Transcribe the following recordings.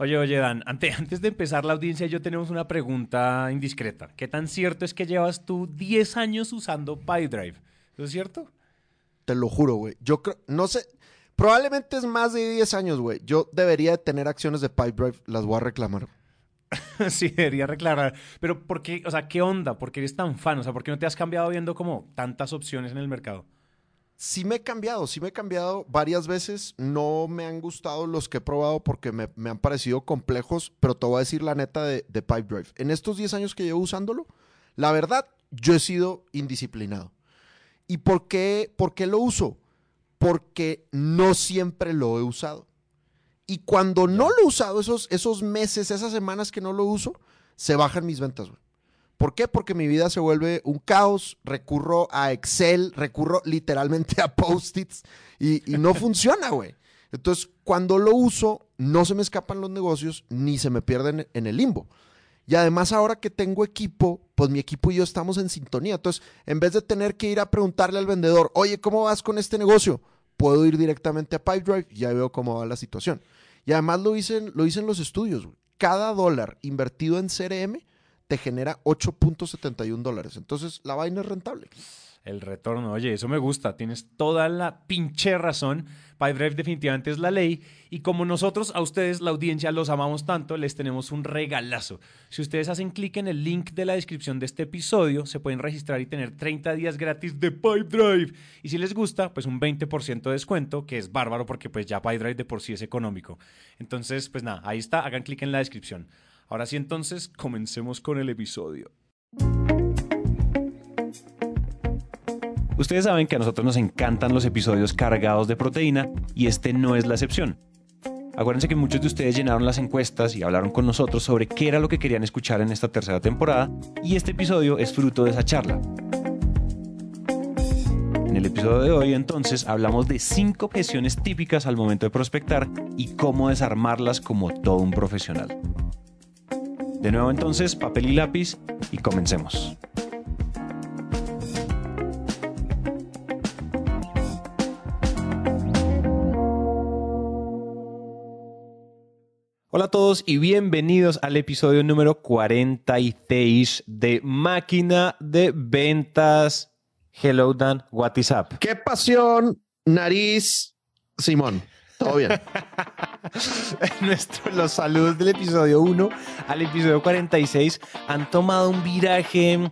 Oye, oye, Dan, antes, antes de empezar la audiencia, yo tenemos una pregunta indiscreta. ¿Qué tan cierto es que llevas tú 10 años usando PyDrive? ¿Eso es cierto? Te lo juro, güey. Yo creo, no sé, probablemente es más de 10 años, güey. Yo debería de tener acciones de PyDrive, las voy a reclamar. sí, debería reclamar. Pero ¿por qué? O sea, ¿qué onda? ¿Por qué eres tan fan? O sea, ¿por qué no te has cambiado viendo como tantas opciones en el mercado? Sí me he cambiado, sí me he cambiado varias veces. No me han gustado los que he probado porque me, han parecido complejos, pero te voy a decir la neta de, de Pipedrive. En estos 10 años que llevo usándolo, la verdad, yo he sido indisciplinado. ¿Y por qué, por qué lo uso? Porque no siempre lo he usado. Y cuando no lo he usado, esos, esos meses, esas semanas que no lo uso, se bajan mis ventas. Güey. ¿Por qué? Porque mi vida se vuelve un caos, recurro a Excel, recurro literalmente a post-its y, no funciona, güey. Entonces, cuando lo uso, no se me escapan los negocios ni se me pierden en el limbo. Y además ahora que tengo equipo, pues mi equipo y yo estamos en sintonía. Entonces, en vez de tener que ir a preguntarle al vendedor, oye, ¿cómo vas con este negocio? Puedo ir directamente a Pipedrive y ya veo cómo va la situación. Y además lo dicen, lo dicen los estudios. Cada dólar invertido en CRM te genera 8.71 dólares. Entonces, la vaina es rentable. El retorno, oye, eso me gusta, tienes toda la pinche razón. PyDrive definitivamente es la ley y como nosotros a ustedes, la audiencia, los amamos tanto, les tenemos un regalazo. Si ustedes hacen clic en el link de la descripción de este episodio, se pueden registrar y tener 30 días gratis de PyDrive. Y si les gusta, pues un 20% de descuento, que es bárbaro porque pues ya PyDrive de por sí es económico. Entonces, pues nada, ahí está, hagan clic en la descripción. Ahora sí, entonces, comencemos con el episodio. Ustedes saben que a nosotros nos encantan los episodios cargados de proteína y este no es la excepción. Acuérdense que muchos de ustedes llenaron las encuestas y hablaron con nosotros sobre qué era lo que querían escuchar en esta tercera temporada y este episodio es fruto de esa charla. En el episodio de hoy entonces hablamos de cinco objeciones típicas al momento de prospectar y cómo desarmarlas como todo un profesional. De nuevo entonces, papel y lápiz y comencemos. Hola a todos y bienvenidos al episodio número 46 de Máquina de Ventas. Hello Dan, what is up? ¡Qué pasión, nariz, Simón! Todo bien. Nuestro, los saludos del episodio 1 al episodio 46 han tomado un viraje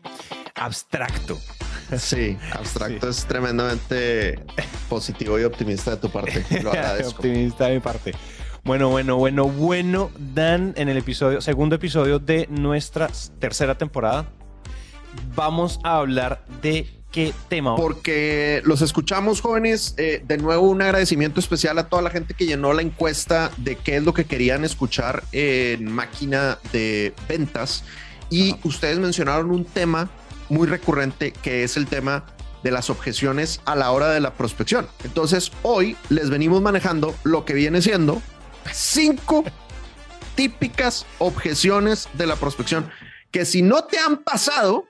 abstracto. Sí, abstracto es tremendamente positivo y optimista de tu parte. Lo agradezco. optimista de mi parte. Bueno, bueno, bueno, bueno, Dan, en el episodio, segundo episodio de nuestra tercera temporada, vamos a hablar de qué tema. Porque los escuchamos, jóvenes. Eh, de nuevo, un agradecimiento especial a toda la gente que llenó la encuesta de qué es lo que querían escuchar en máquina de ventas. Y ustedes mencionaron un tema muy recurrente que es el tema de las objeciones a la hora de la prospección. Entonces, hoy les venimos manejando lo que viene siendo cinco típicas objeciones de la prospección que si no te han pasado,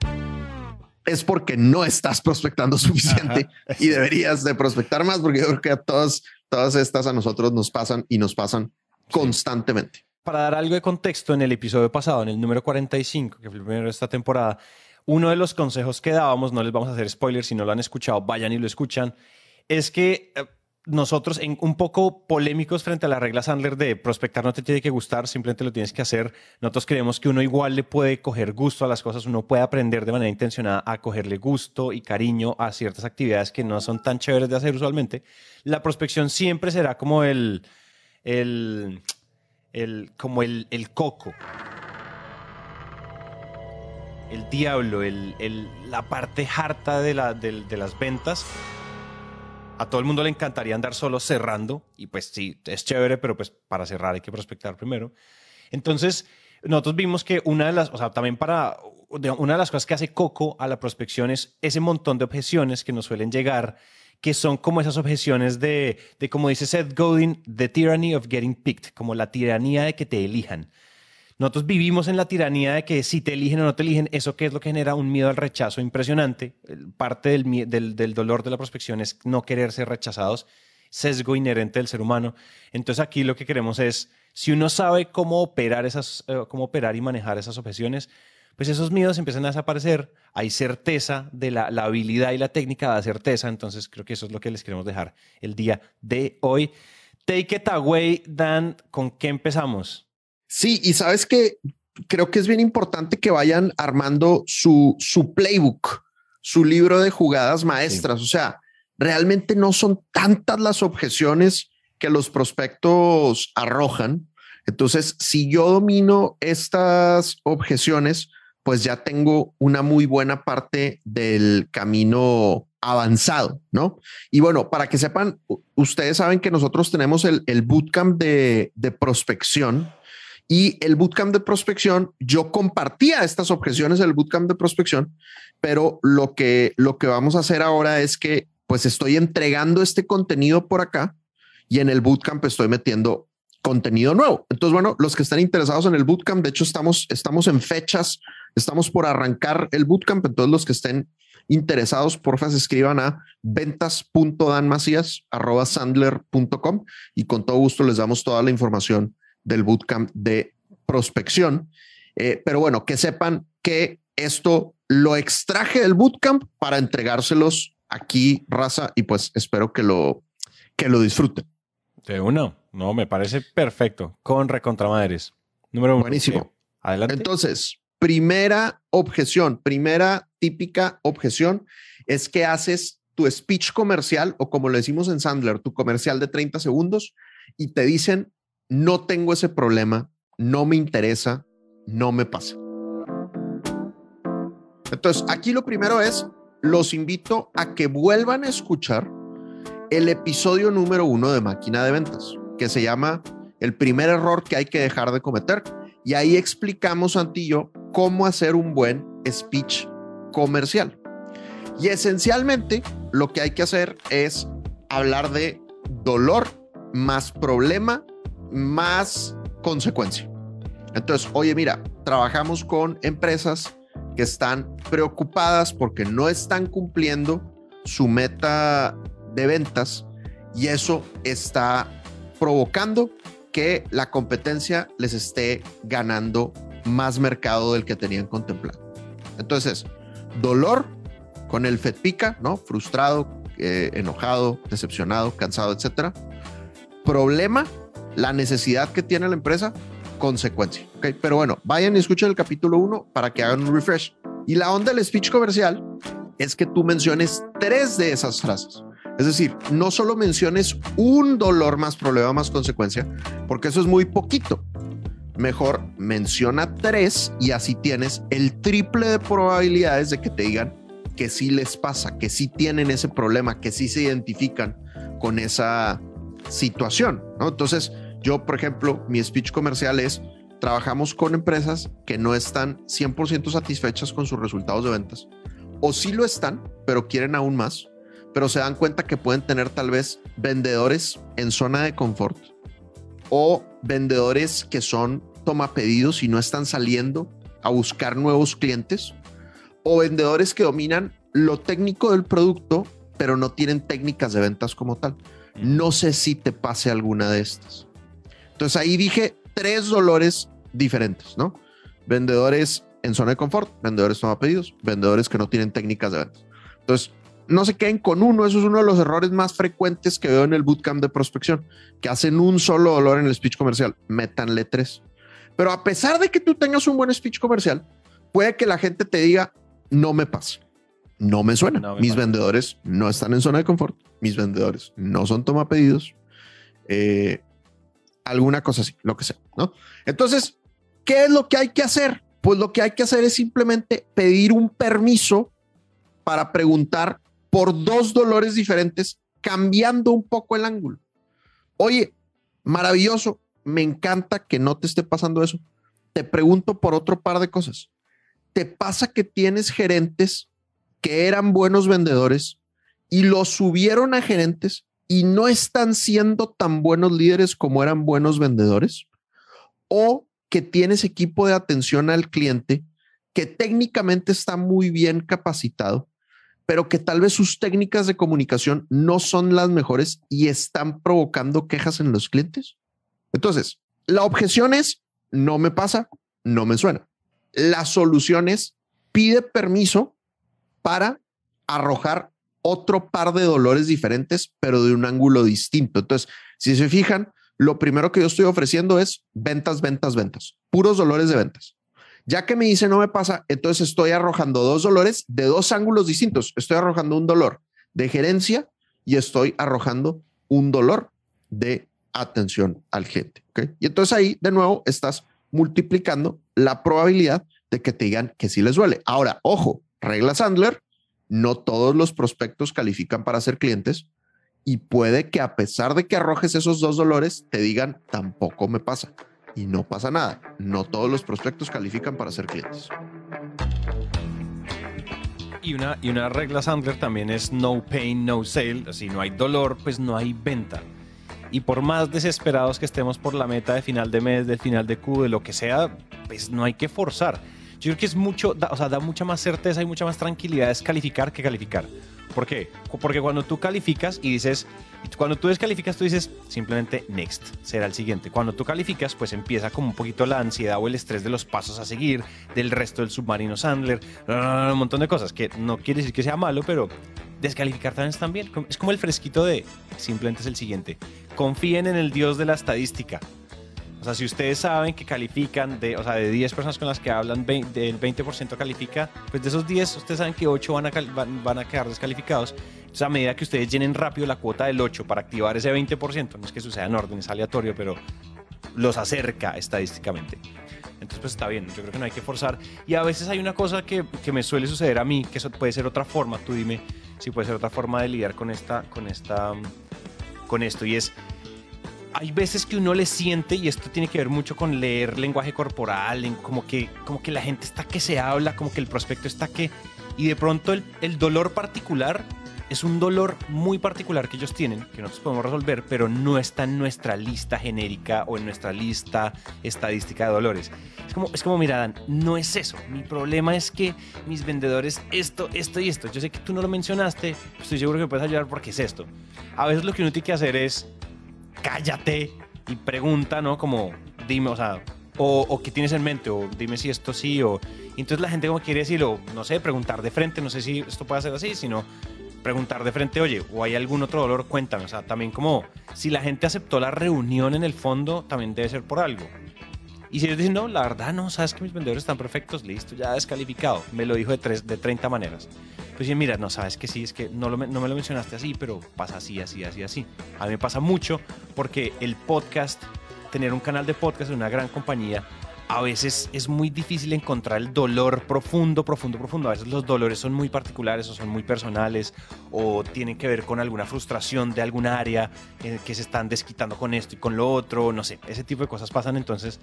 es porque no estás prospectando suficiente y deberías de prospectar más porque yo creo que a todas, todas estas a nosotros nos pasan y nos pasan constantemente. Para dar algo de contexto, en el episodio pasado, en el número 45, que fue el primero de esta temporada, uno de los consejos que dábamos, no les vamos a hacer spoilers, si no lo han escuchado, vayan y lo escuchan, es que eh, nosotros en, un poco polémicos frente a la regla Sandler de prospectar no te tiene que gustar, simplemente lo tienes que hacer. Nosotros creemos que uno igual le puede coger gusto a las cosas, uno puede aprender de manera intencionada a cogerle gusto y cariño a ciertas actividades que no son tan chéveres de hacer usualmente. La prospección siempre será como el, el, el como el, el coco el diablo, el, el, la parte harta de, la, de, de las ventas a todo el mundo le encantaría andar solo cerrando y pues sí, es chévere, pero pues para cerrar hay que prospectar primero. Entonces, nosotros vimos que una de las, o sea, también para, una de las cosas que hace Coco a la prospección es ese montón de objeciones que nos suelen llegar, que son como esas objeciones de, de como dice Seth Godin, the tyranny of getting picked, como la tiranía de que te elijan. Nosotros vivimos en la tiranía de que si te eligen o no te eligen, eso que es lo que genera un miedo al rechazo impresionante. Parte del, del, dolor de la prospección es no querer ser rechazados, sesgo inherente del ser humano. Entonces aquí lo que queremos es si uno sabe cómo operar, esas, eh, cómo operar y manejar esas objeciones, pues esos miedos empiezan a desaparecer. Hay certeza de la, la habilidad y la técnica da certeza. Entonces creo que eso es lo que les queremos dejar el día de hoy. Take it away, Dan. ¿Con qué empezamos? Sí, y sabes que creo que es bien importante que vayan armando su, su playbook, su libro de jugadas maestras. O sea, realmente no son tantas las objeciones que los prospectos arrojan. Entonces, si yo domino estas objeciones, pues ya tengo una muy buena parte del camino avanzado, ¿no? Y bueno, para que sepan, ustedes saben que nosotros tenemos el, el bootcamp de, de prospección y el bootcamp de prospección, yo compartía estas objeciones del bootcamp de prospección, pero lo que, lo que vamos a hacer ahora es que pues estoy entregando este contenido por acá y en el bootcamp estoy metiendo contenido nuevo. Entonces, bueno, los que están interesados en el bootcamp, de hecho, estamos, estamos en fechas, estamos por arrancar el bootcamp. Entonces, los que estén interesados, porfa, se escriban a ventas.danmacías.com y con todo gusto les damos toda la información del bootcamp de prospección. Eh, pero bueno, que sepan que esto lo extraje del bootcamp para entregárselos aquí, raza, y pues espero que lo, que lo disfruten. De uno. No, me parece perfecto. Con recontramadres. Número uno. Buenísimo. adelante. Entonces, primera objeción, primera típica objeción es que haces tu speech comercial o como lo decimos en Sandler, tu comercial de 30 segundos y te dicen, no tengo ese problema, no me interesa, no me pasa. Entonces, aquí lo primero es, los invito a que vuelvan a escuchar el episodio número uno de Máquina de Ventas que se llama El primer error que hay que dejar de cometer. Y ahí explicamos, Antillo, cómo hacer un buen speech comercial. Y esencialmente lo que hay que hacer es hablar de dolor más problema más consecuencia. Entonces, oye, mira, trabajamos con empresas que están preocupadas porque no están cumpliendo su meta de ventas y eso está provocando que la competencia les esté ganando más mercado del que tenían contemplado. Entonces, dolor con el FedPica, ¿no? Frustrado, eh, enojado, decepcionado, cansado, etcétera. Problema, la necesidad que tiene la empresa, consecuencia. ¿ok? Pero bueno, vayan y escuchen el capítulo 1 para que hagan un refresh. Y la onda del speech comercial es que tú menciones tres de esas frases. Es decir, no solo menciones un dolor más problema más consecuencia, porque eso es muy poquito. Mejor menciona tres y así tienes el triple de probabilidades de que te digan que sí les pasa, que sí tienen ese problema, que sí se identifican con esa situación. Entonces, yo, por ejemplo, mi speech comercial es, trabajamos con empresas que no están 100% satisfechas con sus resultados de ventas, o sí lo están, pero quieren aún más pero se dan cuenta que pueden tener tal vez vendedores en zona de confort o vendedores que son toma pedidos y no están saliendo a buscar nuevos clientes o vendedores que dominan lo técnico del producto pero no tienen técnicas de ventas como tal. No sé si te pase alguna de estas. Entonces ahí dije tres dolores diferentes, ¿no? Vendedores en zona de confort, vendedores toma pedidos, vendedores que no tienen técnicas de ventas. Entonces, no se queden con uno. Eso es uno de los errores más frecuentes que veo en el bootcamp de prospección, que hacen un solo dolor en el speech comercial. Métanle tres. Pero a pesar de que tú tengas un buen speech comercial, puede que la gente te diga, no me pasa. No me suena. Mis vendedores no están en zona de confort. Mis vendedores no son toma pedidos. Eh, alguna cosa así, lo que sea, ¿no? Entonces, ¿qué es lo que hay que hacer? Pues lo que hay que hacer es simplemente pedir un permiso para preguntar por dos dolores diferentes, cambiando un poco el ángulo. Oye, maravilloso, me encanta que no te esté pasando eso. Te pregunto por otro par de cosas. ¿Te pasa que tienes gerentes que eran buenos vendedores y los subieron a gerentes y no están siendo tan buenos líderes como eran buenos vendedores? ¿O que tienes equipo de atención al cliente que técnicamente está muy bien capacitado, pero que tal vez sus técnicas de comunicación no son las mejores y están provocando quejas en los clientes. Entonces, La objeción es, no me pasa, no me suena. La solución es, pide permiso para arrojar otro par de dolores diferentes, pero de un ángulo distinto. Entonces, si se fijan, lo primero que yo estoy ofreciendo es ventas, ventas, ventas, puros dolores de ventas. Ya que me dice no me pasa, entonces estoy arrojando dos dolores de dos ángulos distintos. Estoy arrojando un dolor de gerencia y estoy arrojando un dolor de atención al cliente. Y entonces ahí de nuevo estás multiplicando la probabilidad de que te digan que sí les duele. Ahora, ojo, regla Sandler, no todos los prospectos califican para ser clientes y puede que a pesar de que arrojes esos dos dolores, te digan tampoco me pasa. Y no pasa nada. No todos los prospectos califican para ser clientes. Y una, y una regla Sandler también es no pain, no sale. Si no hay dolor, pues no hay venta. Y por más desesperados que estemos por la meta de final de mes, del final de Q, de lo que sea, pues no hay que forzar. Yo creo que es mucho, o sea, da mucha más certeza y mucha más tranquilidad es calificar que calificar. ¿Por qué? Porque cuando tú calificas y dices, cuando tú descalificas, tú dices simplemente next, será el siguiente. Cuando tú calificas, pues empieza como un poquito la ansiedad o el estrés de los pasos a seguir, del resto del submarino Sandler, un montón de cosas que no quiere decir que sea malo, pero descalificar también bien. Es como el fresquito de simplemente es el siguiente. Confíen en el dios de la estadística. Sea, si ustedes saben que califican, de, o sea, de 10 personas con las que hablan, del 20% califica, pues de esos 10, ustedes saben que 8 van a, van, a quedar descalificados. Entonces, a medida que ustedes llenen rápido la cuota del 8 para activar ese 20%, no es que suceda en orden, es aleatorio, pero los acerca estadísticamente. Entonces, pues está bien, yo creo que no hay que forzar. Y a veces hay una cosa que, que me suele suceder a mí, que eso puede ser otra forma, tú dime si puede ser otra forma de lidiar con esta, con esta, con esto, y es hay veces que uno le siente, y esto tiene que ver mucho con leer lenguaje corporal, como, que, como que la gente está que se habla, como que el prospecto está que... Y de pronto el, el dolor particular es un dolor muy particular que ellos tienen, que nosotros podemos resolver, pero no está en nuestra lista genérica o en nuestra lista estadística de dolores. Es como, es como mira, no es eso. Mi problema es que mis vendedores, esto, esto y esto. Yo sé que tú no lo mencionaste, estoy seguro que me puedes ayudar porque es esto. A veces lo que uno tiene que hacer es cállate y pregunta, ¿no? Como, dime, o sea, o, qué tienes en mente, o dime si esto sí, o... entonces la gente como quiere decirlo, no sé, preguntar de frente, no sé si esto puede ser así, sino preguntar de frente, oye, o hay algún otro dolor, cuéntame. O sea, también como si la gente aceptó la reunión en el fondo, también debe ser por algo. Y si ellos dicen, no, la verdad no, sabes que mis vendedores están perfectos, listo, ya descalificado. Me lo dijo de, tres, de 30 maneras. Pues mira, no sabes que sí, es que no, no me lo mencionaste así, pero pasa así, así, así, así. A mí me pasa mucho porque el podcast, tener un canal de podcast en una gran compañía, a veces es muy difícil encontrar el dolor profundo, profundo, profundo. A veces los dolores son muy particulares o son muy personales o tienen que ver con alguna frustración de alguna área en que se están desquitando con esto y con lo otro, no sé, ese tipo de cosas pasan. Entonces,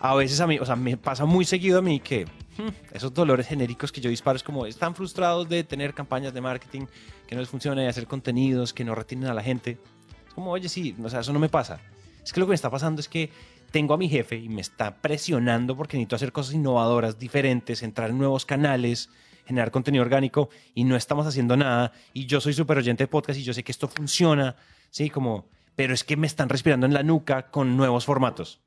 a veces a mí, o sea, me pasa muy seguido a mí que hmm, esos dolores genéricos que yo disparo es como están frustrados de tener campañas de marketing que no les funcionan, de hacer contenidos que no retienen a la gente. Es como, oye, sí, o sea, eso no me pasa. Es que lo que me está pasando es que tengo a mi jefe y me está presionando porque necesito hacer cosas innovadoras, diferentes, entrar en nuevos canales, generar contenido orgánico y no estamos haciendo nada. Y yo soy súper oyente de podcast y yo sé que esto funciona, ¿sí? Como, pero es que me están respirando en la nuca con nuevos formatos.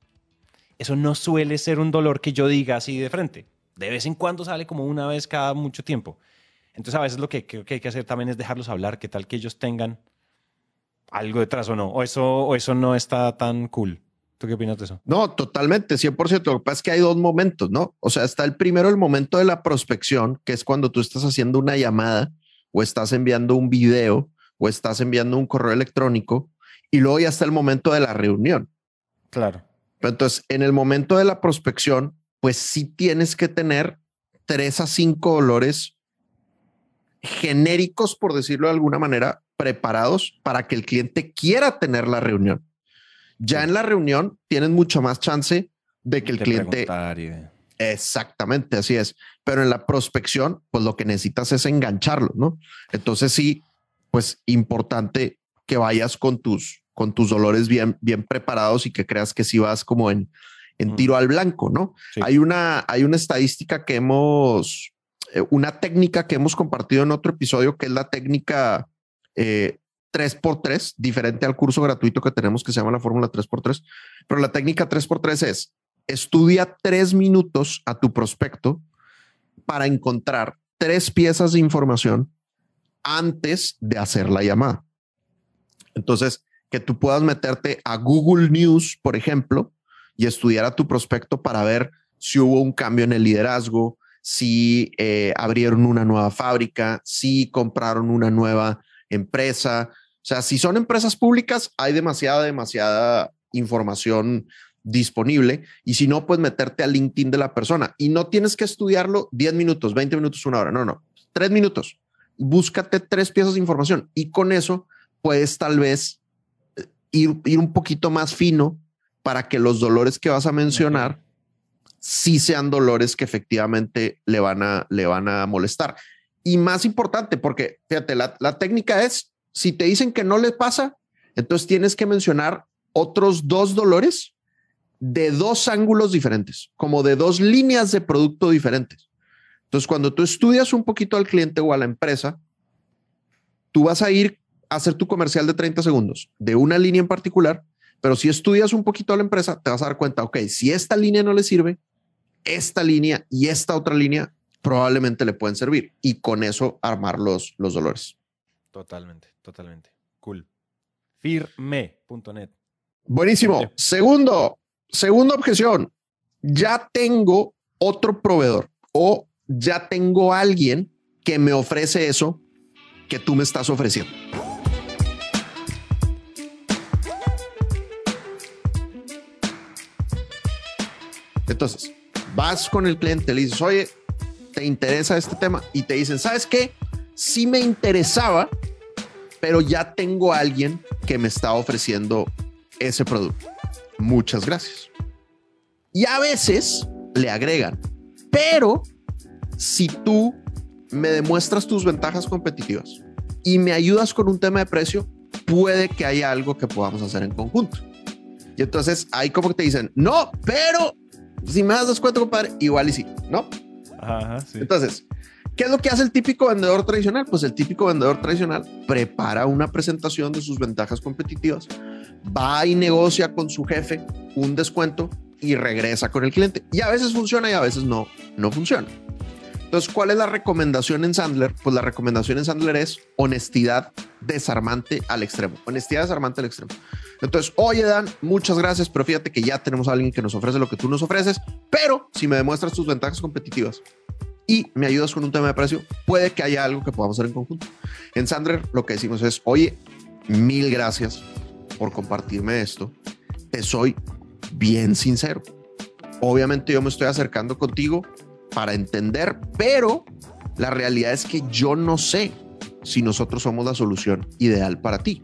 Eso no suele ser un dolor que yo diga así de frente. De vez en cuando sale como una vez cada mucho tiempo. Entonces a veces lo que creo que hay que hacer también es dejarlos hablar, que tal que ellos tengan algo detrás o no. O eso, o eso no está tan cool. ¿Tú qué opinas de eso? No, totalmente, 100%. Lo que pasa es que hay dos momentos, ¿no? O sea, está el primero, el momento de la prospección, que es cuando tú estás haciendo una llamada o estás enviando un video o estás enviando un correo electrónico y luego ya está el momento de la reunión. Claro. Entonces, en el momento de la prospección, pues sí tienes que tener tres a cinco dolores genéricos, por decirlo de alguna manera, preparados para que el cliente quiera tener la reunión. Ya en la reunión tienes mucho más chance de que el cliente... Exactamente, así es. Pero en la prospección, pues lo que necesitas es engancharlo, ¿no? Entonces sí, pues importante que vayas con tus con tus dolores bien, bien preparados y que creas que sí vas como en, en tiro al blanco, ¿no? Hay, una, hay una estadística que hemos, eh, una técnica que hemos compartido en otro episodio, que es la técnica eh, 3x3, diferente al curso gratuito que tenemos que se llama la fórmula 3x3, pero la técnica 3x3 es estudia tres minutos a tu prospecto para encontrar tres piezas de información antes de hacer la llamada. Entonces, que tú puedas meterte a Google News, por ejemplo, y estudiar a tu prospecto para ver si hubo un cambio en el liderazgo, si eh, abrieron una nueva fábrica, si compraron una nueva empresa. O sea, si son empresas públicas, hay demasiada, demasiada información disponible. Y si no, pues meterte al LinkedIn de la persona. Y no tienes que estudiarlo 10 minutos, 20 minutos, una hora, no, no, tres minutos. Búscate tres piezas de información. Y con eso puedes tal vez eh, ir, ir un poquito más fino para que los dolores que vas a mencionar sí sean dolores que efectivamente le van a, le van a molestar. Y más importante, porque fíjate, la, la técnica es, si te dicen que no le pasa, entonces tienes que mencionar otros dos dolores de dos ángulos diferentes, como de dos líneas de producto diferentes. Entonces, cuando tú estudias un poquito al cliente o a la empresa, tú vas a ir a hacer tu comercial de 30 segundos de una línea en particular, pero si estudias un poquito a la empresa, te vas a dar cuenta, ok, si esta línea no le sirve, esta línea y esta otra línea probablemente le pueden servir y con eso armar los, los dolores. Totalmente, totalmente. Cool. Firme.net. Buenísimo. Segundo, segunda objeción. Ya tengo otro proveedor o ya tengo alguien que me ofrece eso que tú me estás ofreciendo. Entonces, vas con el cliente, le dices, oye, ¿te interesa este tema? Y te dicen, ¿sabes qué? Sí me interesaba, pero ya tengo a alguien que me está ofreciendo ese producto. Muchas gracias. Y a veces le agregan, pero si tú me demuestras tus ventajas competitivas y me ayudas con un tema de precio, puede que haya algo que podamos hacer en conjunto. Y entonces ahí como que te dicen, no, pero si me das descuento, compadre, igual y sí, ¿no? Ajá, sí. Entonces, ¿qué es lo que hace el típico vendedor tradicional? Pues el típico vendedor tradicional prepara una presentación de sus ventajas competitivas, va y negocia con su jefe un descuento y regresa con el cliente. Y a veces funciona y a veces no, no funciona. Entonces, ¿cuál es la recomendación en Sandler? Pues la recomendación en Sandler es honestidad desarmante al extremo. Honestidad desarmante al extremo. Entonces, oye, Dan, muchas gracias, pero fíjate que ya tenemos a alguien que nos ofrece lo que tú nos ofreces, pero si me demuestras tus ventajas competitivas y me ayudas con un tema de precio, puede que haya algo que podamos hacer en conjunto. En Sandler lo que decimos es, oye, mil gracias por compartirme esto. Te soy bien sincero. Obviamente yo me estoy acercando contigo para entender, pero la realidad es que yo no sé si nosotros somos la solución ideal para ti.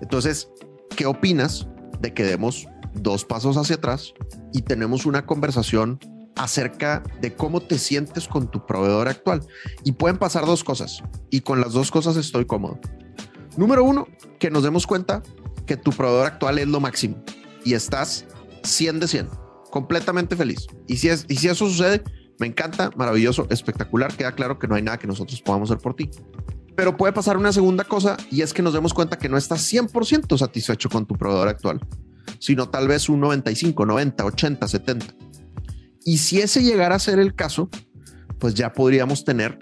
Entonces, ¿qué opinas de que demos dos pasos hacia atrás y tenemos una conversación acerca de cómo te sientes con tu proveedor actual? Y pueden pasar dos cosas y con las dos cosas estoy cómodo. Número uno, que nos demos cuenta que tu proveedor actual es lo máximo y estás 100 de 100, completamente feliz. Y si, es, y si eso sucede, me encanta, maravilloso, espectacular. Queda claro que no hay nada que nosotros podamos hacer por ti. Pero puede pasar una segunda cosa y es que nos demos cuenta que no estás 100% satisfecho con tu proveedor actual, sino tal vez un 95, 90, 80, 70. Y si ese llegara a ser el caso, pues ya podríamos tener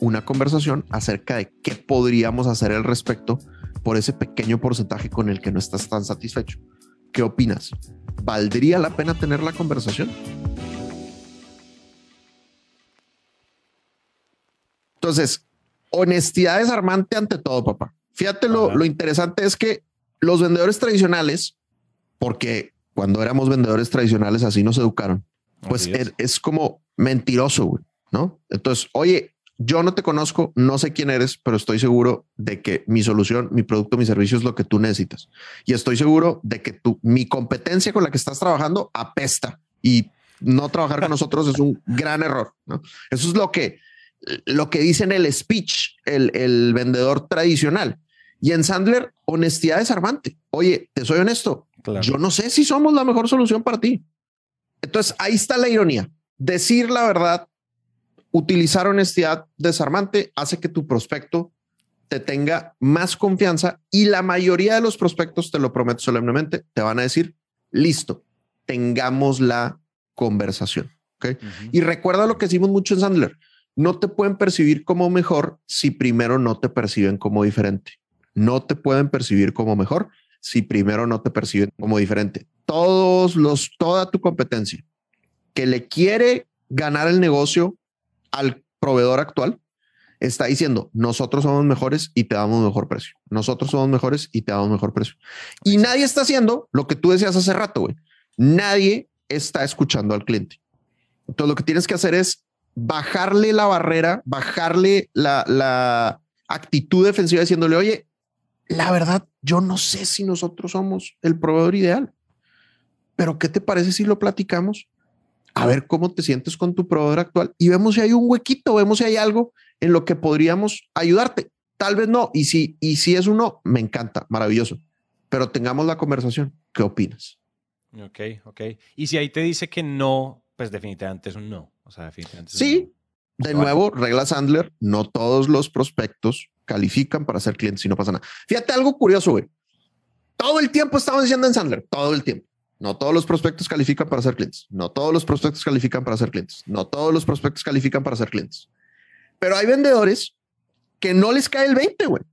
una conversación acerca de qué podríamos hacer al respecto por ese pequeño porcentaje con el que no estás tan satisfecho. ¿Qué opinas? ¿Valdría la pena tener la conversación? Entonces, honestidad desarmante ante todo, papá. Fíjate, lo, lo, interesante es que los vendedores tradicionales, porque cuando éramos vendedores tradicionales así nos educaron, pues es. es. como mentiroso, ¿no? Entonces, oye, yo no te conozco, no sé quién eres, pero estoy seguro de que mi solución, mi producto, mi servicio es lo que tú necesitas. Y estoy seguro de que tu, mi competencia con la que estás trabajando apesta y no trabajar con nosotros es un gran error. ¿no? Eso es lo que lo que dice en el speech el, vendedor tradicional. Y en Sandler, honestidad desarmante. Oye, te soy honesto. Yo no sé si somos la mejor solución para ti. Entonces ahí está la ironía. Decir la verdad, utilizar honestidad desarmante hace que tu prospecto te tenga más confianza y la mayoría de los prospectos, te lo prometo solemnemente, te van a decir, listo, tengamos la conversación. ¿okay? Y recuerda lo que decimos mucho en Sandler, no te pueden percibir como mejor si primero no te perciben como diferente. No te pueden percibir como mejor si primero no te perciben como diferente. Todos los, toda tu competencia que le quiere ganar el negocio al proveedor actual, está diciendo, nosotros somos mejores y te damos mejor precio. Nosotros somos mejores y te damos mejor precio. Y nadie está haciendo lo que tú decías hace rato, güey. Nadie está escuchando al cliente. Entonces lo que tienes que hacer es bajarle la barrera, bajarle la, la actitud defensiva diciéndole, oye, la verdad, yo no sé si nosotros somos el proveedor ideal, pero ¿qué te parece si lo platicamos? A ver cómo te sientes con tu proveedor actual y vemos si hay un huequito, vemos si hay algo en lo que podríamos ayudarte. Tal vez no. Y si, y si es uno, me encanta, maravilloso. Pero tengamos la conversación. ¿Qué opinas? Ok, ok. Y si ahí te dice que no, pues definitivamente es un no. O sea, definitivamente. sí. De nuevo, regla Sandler, no todos los prospectos califican para ser clientes y no pasa nada. Fíjate algo curioso, güey. Todo el tiempo estamos diciendo en Sandler, todo el tiempo. No todos los prospectos califican para ser clientes. No todos los prospectos califican para ser clientes. No todos los prospectos califican para ser clientes. Pero hay vendedores que no les cae el 20, güey.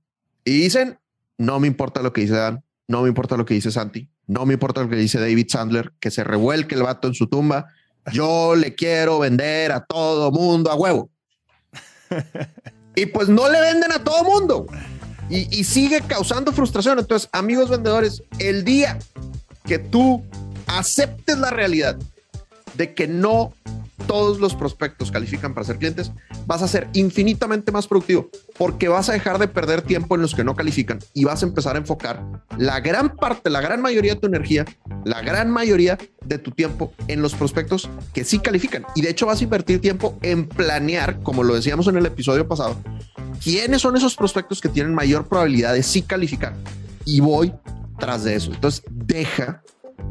Y dicen, no me importa lo que dice Dan, no me importa lo que dice Santi, no me importa lo que dice David Sandler, que se revuelque el vato en su tumba. Yo le quiero vender a todo mundo a huevo. y pues no le venden a todo mundo. Y, y sigue causando frustración. Entonces, amigos vendedores, el día que tú aceptes la realidad de que no todos los prospectos califican para ser clientes, vas a ser infinitamente más productivo porque vas a dejar de perder tiempo en los que no califican y vas a empezar a enfocar la gran parte, la gran mayoría de tu energía, la gran mayoría de tu tiempo en los prospectos que sí califican. Y de hecho vas a invertir tiempo en planear, como lo decíamos en el episodio pasado, quiénes son esos prospectos que tienen mayor probabilidad de sí calificar. Y voy tras de eso. Entonces, deja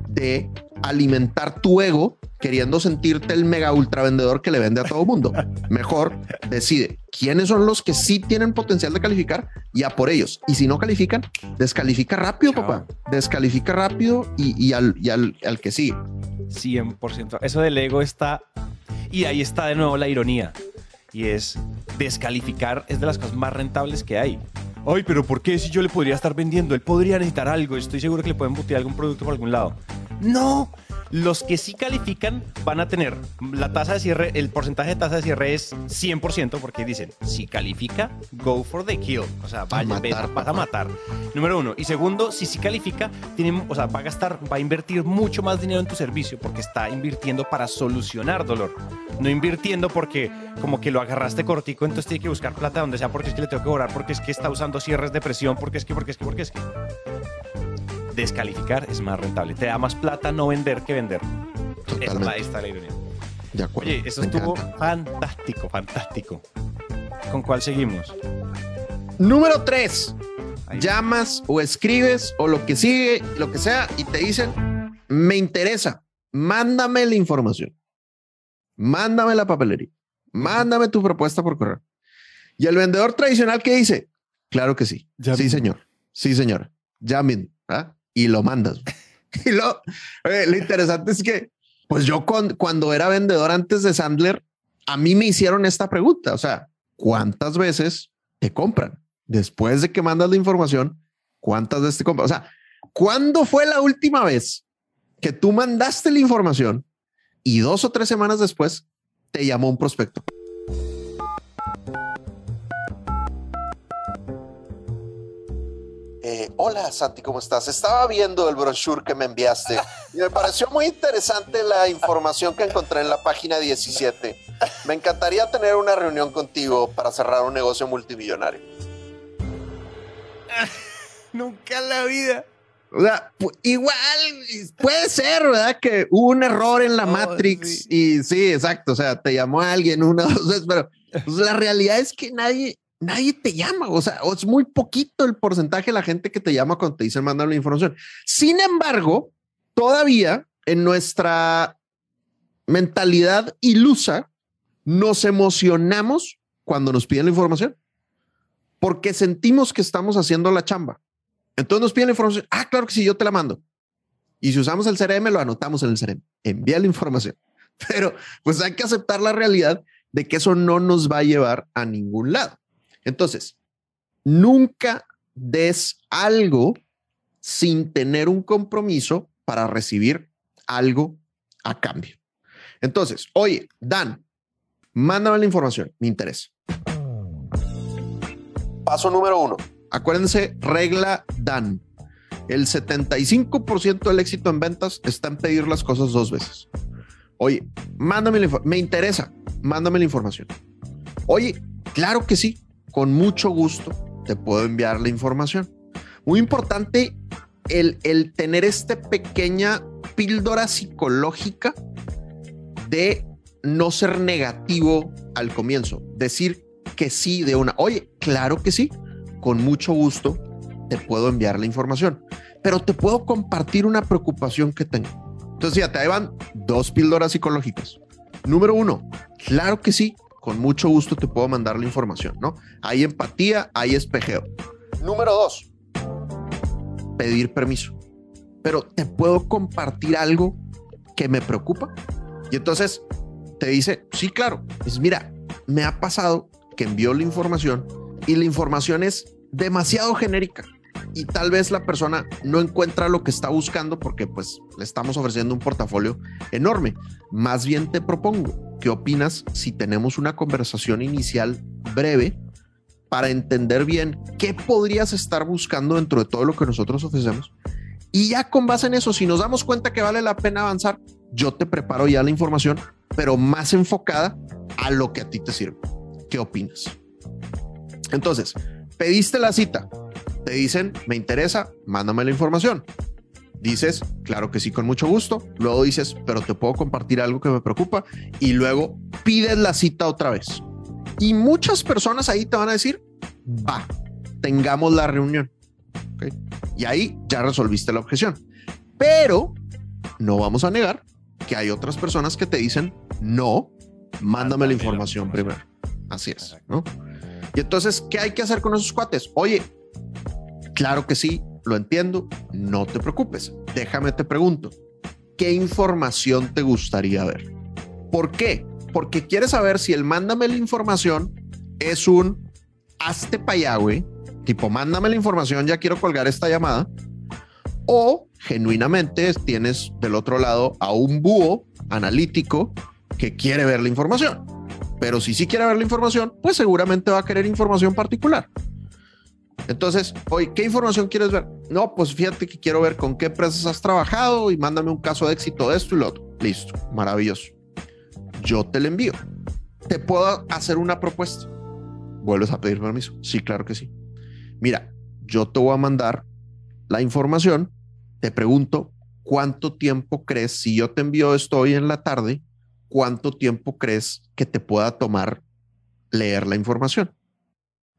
de alimentar tu ego queriendo sentirte el mega ultra vendedor que le vende a todo mundo. Mejor decide quiénes son los que sí tienen potencial de calificar y a por ellos. Y si no califican, descalifica rápido, papá. Descalifica rápido y, al, al, que sigue. 100%. Eso del ego está... Y ahí está de nuevo la ironía. Y es descalificar es de las cosas más rentables que hay. Ay, pero ¿por qué si yo le podría estar vendiendo? Él podría necesitar algo. Estoy seguro que le pueden botear algún producto por algún lado. No, los que sí califican van a tener la tasa de cierre, el porcentaje de tasa de cierre es 100% porque dicen, si califica, go for the kill. O sea, vaya, a vas a matar. Número uno. Y segundo, si sí califica, tiene, o sea, va a gastar, va a invertir mucho más dinero en tu servicio porque está invirtiendo para solucionar dolor. No invirtiendo porque como que lo agarraste cortico, entonces tiene que buscar plata donde sea porque es que le tengo que cobrar, porque es que está usando cierres de presión, porque es que, porque es que, porque es que descalificar es más rentable. Te da más plata no vender que vender. Esa, está la ironía. De acuerdo. Oye, eso estuvo fantástico, fantástico. ¿Con cuál seguimos? Número 3. Llamas o escribes o lo que sigue, lo que sea, y te dicen, me interesa, mándame la información. Mándame la papelería. Mándame tu propuesta por correo. Y el vendedor tradicional que dice, claro que sí. sí, señor. Sí, señora. Llamen. ¿ah? Y lo mandas. y lo, lo interesante es que, pues yo cuando era vendedor antes de Sandler, a mí me hicieron esta pregunta, o sea, ¿cuántas veces te compran? Después de que mandas la información, ¿cuántas veces te compran? O sea, ¿cuándo fue la última vez que tú mandaste la información y dos o tres semanas después te llamó un prospecto? Hola Santi, ¿cómo estás? Estaba viendo el brochure que me enviaste y me pareció muy interesante la información que encontré en la página 17. Me encantaría tener una reunión contigo para cerrar un negocio multimillonario. Nunca en la vida. O sea, igual puede ser, ¿verdad? Que hubo un error en la oh, Matrix y sí, exacto. O sea, te llamó alguien una o dos veces, pero pues, la realidad es que nadie, nadie te llama. O sea, es muy poquito el porcentaje de la gente que te llama cuando te dicen mandar la información. Sin embargo, todavía en nuestra mentalidad ilusa, nos emocionamos cuando nos piden la información. porque sentimos que estamos haciendo la chamba. Entonces nos piden la información. Ah, claro que sí, yo te la mando. Y si usamos el CRM, lo anotamos en el CRM. Envía la información. Pero pues hay que aceptar la realidad de que eso no nos va a llevar a ningún lado. Entonces, nunca des algo sin tener un compromiso para recibir algo a cambio. Entonces, oye, Dan, mándame la información, me interesa. Paso número uno. Acuérdense, regla Dan. El 75% del éxito en ventas está en pedir las cosas dos veces. Oye, mándame la información. Me interesa, mándame la información. Oye, claro que sí, con mucho gusto te puedo enviar la información. Muy importante el, el tener esta pequeña píldora psicológica de no ser negativo al comienzo, decir que sí de una, oye, claro que sí, con mucho gusto te puedo enviar la información, pero te puedo compartir una preocupación que tengo. Entonces ya te van dos píldoras psicológicas. Número uno, claro que sí, con mucho gusto te puedo mandar la información, ¿no? Hay empatía, hay espejeo. Número dos, pedir permiso. Pero te puedo compartir algo que me preocupa. Y entonces te dice, sí, claro, pues mira, me ha pasado que envió la información y la información es demasiado genérica y tal vez la persona no encuentra lo que está buscando porque pues le estamos ofreciendo un portafolio enorme. Más bien te propongo, ¿qué opinas si tenemos una conversación inicial breve para entender bien qué podrías estar buscando dentro de todo lo que nosotros ofrecemos? Y ya con base en eso, si nos damos cuenta que vale la pena avanzar, yo te preparo ya la información, pero más enfocada a lo que a ti te sirve. ¿Qué opinas? Entonces, pediste la cita, te dicen, me interesa, mándame la información. Dices, claro que sí, con mucho gusto. Luego dices, pero te puedo compartir algo que me preocupa. Y luego pides la cita otra vez. Y muchas personas ahí te van a decir, va, tengamos la reunión. Y ahí ya resolviste la objeción. Pero no vamos a negar que hay otras personas que te dicen, no, mándame la información primero. Así es, ¿no? Y entonces, ¿qué hay que hacer con esos cuates? Oye, claro que sí, lo entiendo, no te preocupes. Déjame te pregunto, ¿qué información te gustaría ver? ¿Por qué? Porque quieres saber si el mándame la información es un hazte para tipo mándame la información, ya quiero colgar esta llamada, o genuinamente tienes del otro lado a un búho analítico que quiere ver la información. Pero si sí quiere ver la información, pues seguramente va a querer información particular. Entonces, oye, ¿qué información quieres ver? No, pues fíjate que quiero ver con qué empresas has trabajado y mándame un caso de éxito de esto y lo otro. Listo, maravilloso. Yo te lo envío. ¿Te puedo hacer una propuesta? ¿Vuelves a pedir permiso? Sí, claro que sí. Mira, yo te voy a mandar la información. Te pregunto, ¿cuánto tiempo crees, si yo te envío esto hoy en la tarde, cuánto tiempo crees que te pueda tomar leer la información?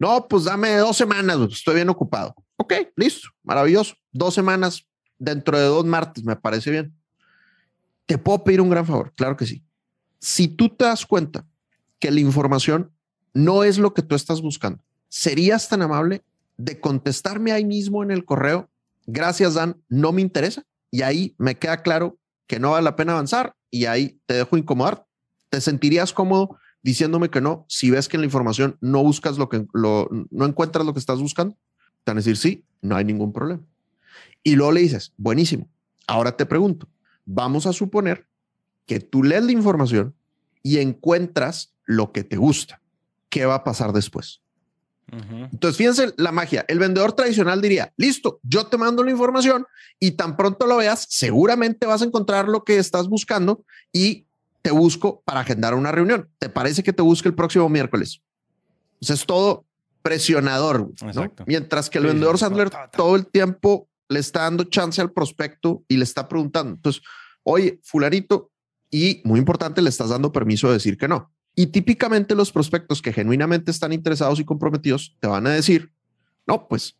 No, pues dame dos semanas, estoy bien ocupado. Ok, listo, maravilloso. Dos semanas dentro de dos martes, me parece bien. ¿Te puedo pedir un gran favor? Claro que sí. Si tú te das cuenta que la información no es lo que tú estás buscando, ¿serías tan amable de contestarme ahí mismo en el correo? Gracias, Dan, no me interesa. Y ahí me queda claro que no vale la pena avanzar y ahí te dejo incomodar. ¿Te sentirías cómodo diciéndome que no, si ves que en la información no buscas lo que, lo, no encuentras lo que estás buscando, te van a decir sí, no hay ningún problema. Y luego le dices, buenísimo. Ahora te pregunto, vamos a suponer que tú lees la información y encuentras lo que te gusta. ¿Qué va a pasar después? Entonces, fíjense la magia. El vendedor tradicional diría, listo, yo te mando la información y tan pronto lo veas, seguramente vas a encontrar lo que estás buscando y te busco para agendar una reunión. ¿Te parece que te busque el próximo miércoles? es todo presionador. Mientras que el vendedor Sandler todo el tiempo le está dando chance al prospecto y le está preguntando. Entonces, oye, fularito, y muy importante, le estás dando permiso de decir que no. Y típicamente los prospectos que genuinamente están interesados y comprometidos te van a decir, no, pues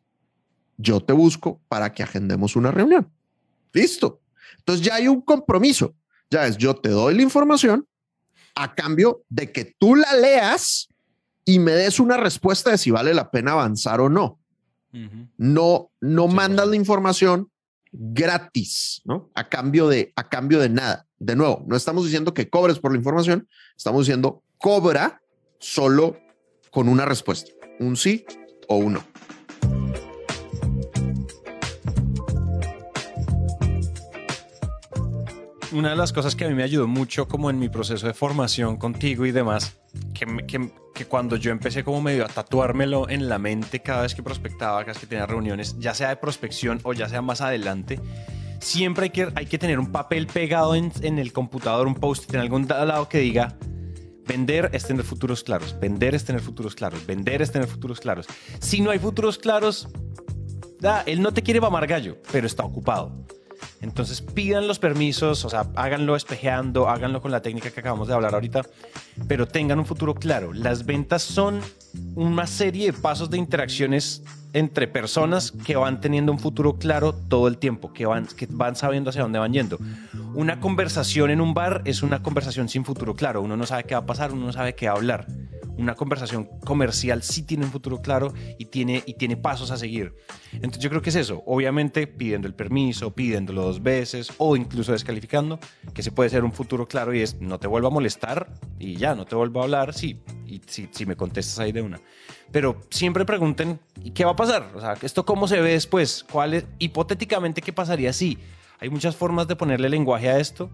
yo te busco para que agendemos una reunión. Listo. Entonces ya hay un compromiso. Ya es, yo te doy la información a cambio de que tú la leas y me des una respuesta de si vale la pena avanzar o no. No, no mandas la información gratis, ¿no? A cambio de, a cambio de nada. De nuevo, no estamos diciendo que cobres por la información, estamos diciendo cobra solo con una respuesta, un sí o un no. Una de las cosas que a mí me ayudó mucho como en mi proceso de formación contigo y demás, que, que, que cuando yo empecé como medio a tatuármelo en la mente cada vez que prospectaba, cada vez que tenía reuniones, ya sea de prospección o ya sea más adelante, siempre hay que, hay que tener un papel pegado en, en el computador, un post en algún lado que diga Vender es tener futuros claros. Vender es tener futuros claros. Vender es tener futuros claros. Si no hay futuros claros, da, él no te quiere mamar gallo, pero está ocupado. Entonces pidan los permisos, o sea, háganlo espejeando, háganlo con la técnica que acabamos de hablar ahorita, pero tengan un futuro claro. Las ventas son una serie de pasos de interacciones entre personas que van teniendo un futuro claro todo el tiempo, que van, que van sabiendo hacia dónde van yendo. Una conversación en un bar es una conversación sin futuro claro. Uno no sabe qué va a pasar, uno no sabe qué va a hablar. Una conversación comercial sí tiene un futuro claro y tiene, y tiene pasos a seguir. Entonces yo creo que es eso. Obviamente pidiendo el permiso, pidiéndolo dos veces o incluso descalificando, que se puede ser un futuro claro y es no te vuelva a molestar y ya, no te vuelva a hablar, sí, y si, si me contestas ahí de una pero siempre pregunten, ¿y qué va a pasar? O sea, ¿esto cómo se ve después? ¿Cuál es, hipotéticamente, qué pasaría si? Hay muchas formas de ponerle lenguaje a esto,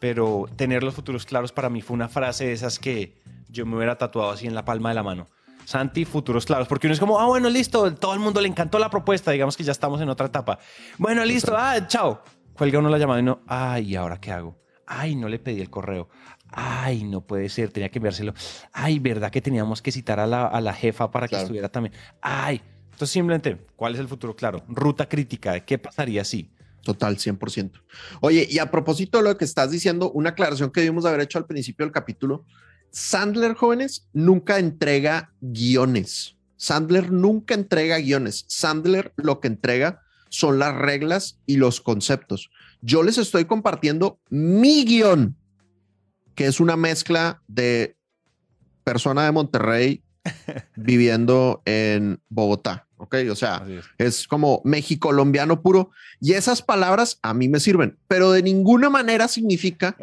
pero tener los futuros claros para mí fue una frase de esas que yo me hubiera tatuado así en la palma de la mano. Santi, futuros claros, porque uno es como, ah, bueno, listo, todo el mundo le encantó la propuesta, digamos que ya estamos en otra etapa. Bueno, listo, ah, chao. Cuelga uno la llamada y no, ay, ¿y ahora qué hago? Ay, no le pedí el correo. Ay, no puede ser, tenía que enviárselo. Ay, ¿verdad que teníamos que citar a la, a la jefa para que estuviera también? Ay, entonces simplemente, ¿cuál es el futuro? Claro, ruta crítica, ¿qué pasaría si? Total, 100%. Oye, y a propósito de lo que estás diciendo, una aclaración que debimos haber hecho al principio del capítulo, Sandler, jóvenes, nunca entrega guiones. Sandler nunca entrega guiones. Sandler lo que entrega son las reglas y los conceptos. Yo les estoy compartiendo mi guion que es una mezcla de persona de Monterrey viviendo en Bogotá. Ok, o sea, es. como México colombiano puro. Y esas palabras a mí me sirven, pero de ninguna manera significa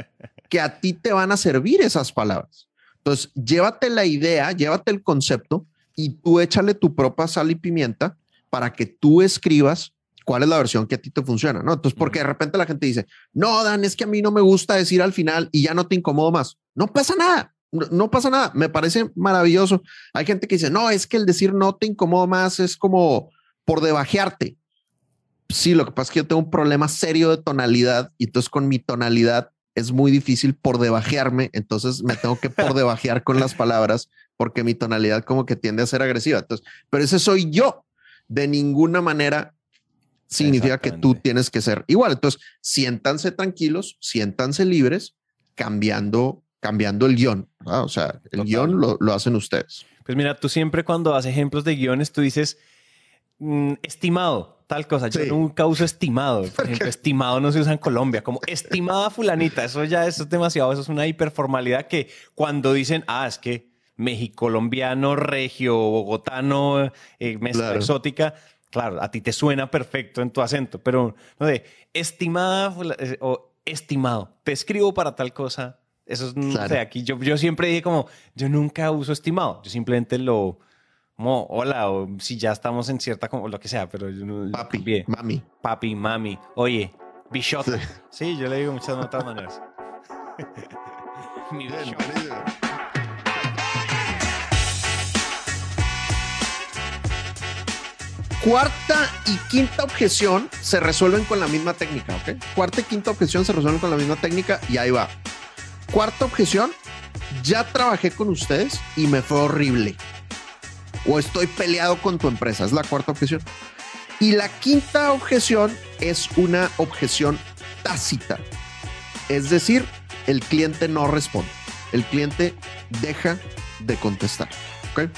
que a ti te van a servir esas palabras. Entonces, llévate la idea, llévate el concepto y tú échale tu propia sal y pimienta para que tú escribas cuál es la versión que a ti te funciona, ¿no? Entonces, porque de repente la gente dice, no, Dan, es que a mí no me gusta decir al final y ya no te incomodo más. No pasa nada, no, pasa nada, me parece maravilloso. Hay gente que dice, no, es que el decir no te incomodo más es como por debajearte. Sí, lo que pasa es que yo tengo un problema serio de tonalidad y entonces con mi tonalidad es muy difícil por debajearme, entonces me tengo que por debajear con las palabras porque mi tonalidad como que tiende a ser agresiva. Entonces, pero ese soy yo. De ninguna manera significa que tú tienes que ser igual. Entonces, siéntanse tranquilos, siéntanse libres, cambiando, cambiando el guion. O sea, el guion lo, lo, hacen ustedes. Pues mira, tú siempre cuando das ejemplos de guiones, tú dices, mm, estimado, tal cosa. Yo nunca uso estimado. Por ejemplo, estimado no se usa en Colombia. Como estimada fulanita, eso ya eso es demasiado, eso es una hiperformalidad que cuando dicen, ah, es que México, colombiano, regio, bogotano, eh, mezcla exótica, Claro, a ti te suena perfecto en tu acento, pero no sé, estimada eh, o estimado, te escribo para tal cosa. Eso es, no sé, aquí yo, yo siempre dije como, yo nunca uso estimado, yo simplemente lo, como, hola, o si ya estamos en cierta, como lo que sea, pero yo no. Papi, mami. Papi, mami. Oye, bichot. Sí. yo le digo muchas otras maneras. Mi Cuarta y quinta objeción se resuelven con la misma técnica, ¿ok? Cuarta y quinta objeción se resuelven con la misma técnica y ahí va. Cuarta objeción, ya trabajé con ustedes y me fue horrible. O estoy peleado con tu empresa, es la cuarta objeción. Y la quinta objeción es una objeción tácita. Es decir, el cliente no responde. El cliente deja de contestar. ¿ok?